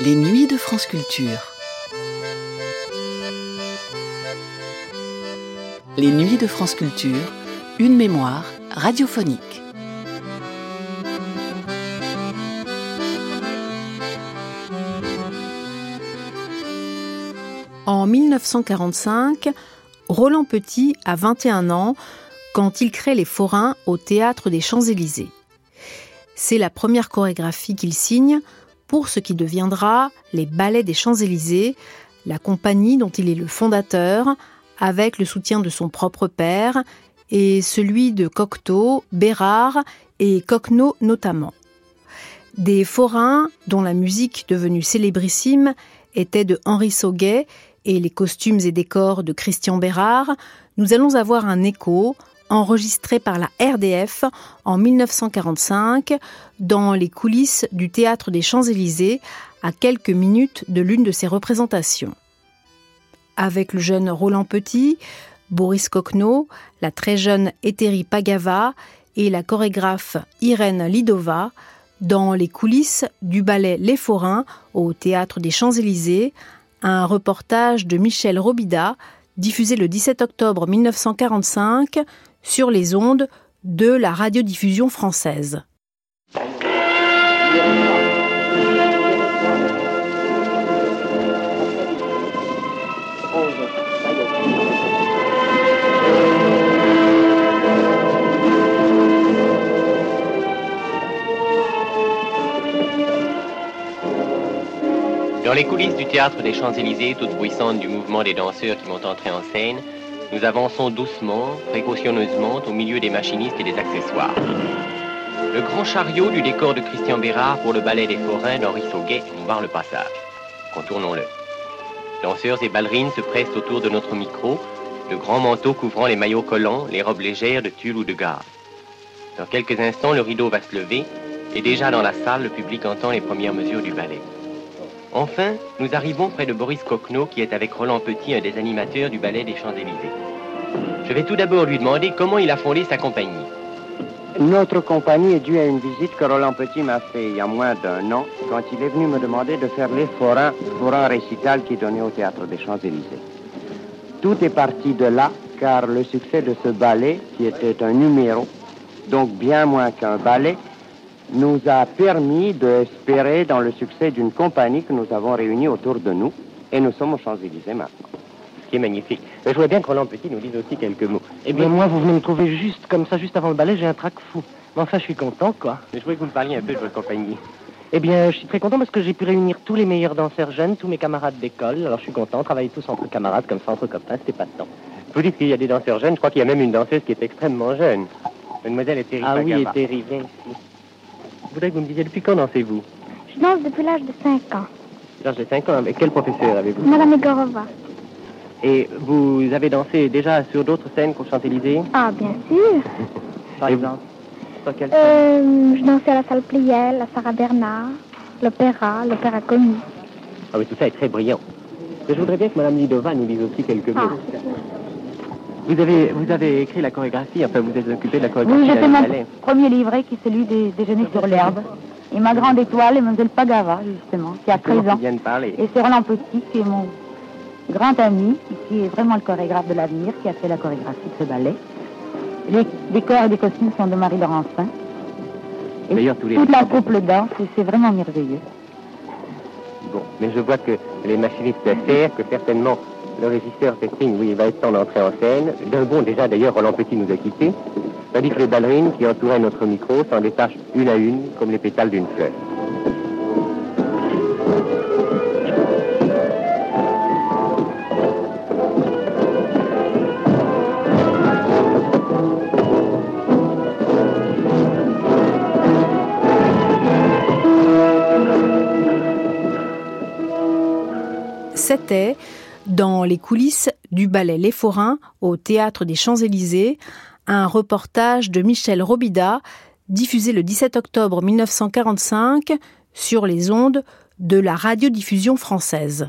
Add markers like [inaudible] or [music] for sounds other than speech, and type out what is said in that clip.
Les nuits de France Culture. Les nuits de France Culture, une mémoire radiophonique. En 1945, Roland Petit a 21 ans quand il crée les Forains au théâtre des Champs-Élysées. C'est la première chorégraphie qu'il signe pour ce qui deviendra les Ballets des Champs-Élysées, la compagnie dont il est le fondateur, avec le soutien de son propre père et celui de Cocteau, Bérard et Coquenot notamment. Des forains dont la musique devenue célébrissime était de Henri Sauguet et les costumes et décors de Christian Bérard, nous allons avoir un écho enregistré par la RDF en 1945 dans les coulisses du théâtre des Champs-Élysées, à quelques minutes de l'une de ses représentations. Avec le jeune Roland Petit, Boris Coquenot, la très jeune Éthérie Pagava et la chorégraphe Irène Lidova, dans les coulisses du ballet Les Forains au théâtre des Champs-Élysées, un reportage de Michel Robida diffusé le 17 octobre 1945 sur les ondes de la radiodiffusion française. Dans les coulisses du théâtre des Champs-Élysées, toutes bruissantes du mouvement des danseurs qui vont entrer en scène, nous avançons doucement, précautionneusement, au milieu des machinistes et des accessoires. Le grand chariot du décor de Christian Bérard pour le ballet des forains d'Henri Sauguet nous barre le passage. Contournons-le. Danseurs et ballerines se pressent autour de notre micro, le grand manteau couvrant les maillots collants, les robes légères de tulle ou de gare. Dans quelques instants, le rideau va se lever, et déjà dans la salle, le public entend les premières mesures du ballet. Enfin, nous arrivons près de Boris Coquenot, qui est avec Roland Petit, un des animateurs du ballet des Champs-Élysées. Je vais tout d'abord lui demander comment il a fondé sa compagnie. Notre compagnie est due à une visite que Roland Petit m'a fait il y a moins d'un an, quand il est venu me demander de faire les forains pour un récital qui donnait au théâtre des Champs-Élysées. Tout est parti de là, car le succès de ce ballet, qui était un numéro, donc bien moins qu'un ballet, nous a permis d'espérer dans le succès d'une compagnie que nous avons réunie autour de nous. Et nous sommes aux Champs-Élysées maintenant. Ce qui est magnifique. Je voudrais bien que Roland Petit nous dise aussi quelques mots. Eh bien, moi, vous venez me trouver juste comme ça, juste avant le ballet, j'ai un trac fou. Mais enfin, je suis content, quoi. Mais je voudrais que vous me parliez un peu de votre compagnie. Eh bien, je suis très content parce que j'ai pu réunir tous les meilleurs danseurs jeunes, tous mes camarades d'école. Alors, je suis content. On travaille tous entre camarades, comme ça, entre copains, c'était pas de temps. Vous dites qu'il y a des danseurs jeunes. Je crois qu'il y a même une danseuse qui est extrêmement jeune. Mademoiselle Ethérie Ah oui, Pagava. Viens ici. Je voudrais que vous me disiez depuis quand dansez-vous Je danse depuis l'âge de 5 ans. L'âge de 5 ans. Avec quel professeur avez-vous Madame Egorova. Et vous avez dansé déjà sur d'autres scènes qu'aux Champs-Élysées Ah, bien sûr. [laughs] Par exemple Sur quelle scène Euh, je dansais à la salle Pliel, à Sarah Bernard, l'opéra, l'opéra comique. Ah oui, tout ça est très brillant. Mais je voudrais bien que Madame Lidova nous dise aussi quelques mots. Ah, Vous avez, vous avez écrit la chorégraphie, enfin vous êtes occupé de la chorégraphie Oui, j'ai fait mon premier livret qui est celui des déjeuners sur l'herbe. Et ma grande étoile est Mlle Pagava, justement, qui a 13 Comment ans. de parler Et c'est Roland Petit, qui est mon grand ami, qui est vraiment le chorégraphe de l'avenir, qui a fait la chorégraphie de ce ballet. Les décors et les costumes sont de Marie Laurencin. Et D'ailleurs, tous les toute la couple danse, et c'est vraiment merveilleux. Bon, mais je vois que les machinistes serrent, que certainement le régisseur signe, oui, va être temps d'entrer en scène. D'un bond, déjà, d'ailleurs, Roland Petit nous a quittés. Tandis que les ballerines qui entouraient notre micro s'en détachent une à une, comme les pétales d'une fleur. C'était dans les coulisses du ballet Les Forains au théâtre des Champs-Élysées, un reportage de Michel Robida diffusé le 17 octobre 1945 sur les ondes de la radiodiffusion française.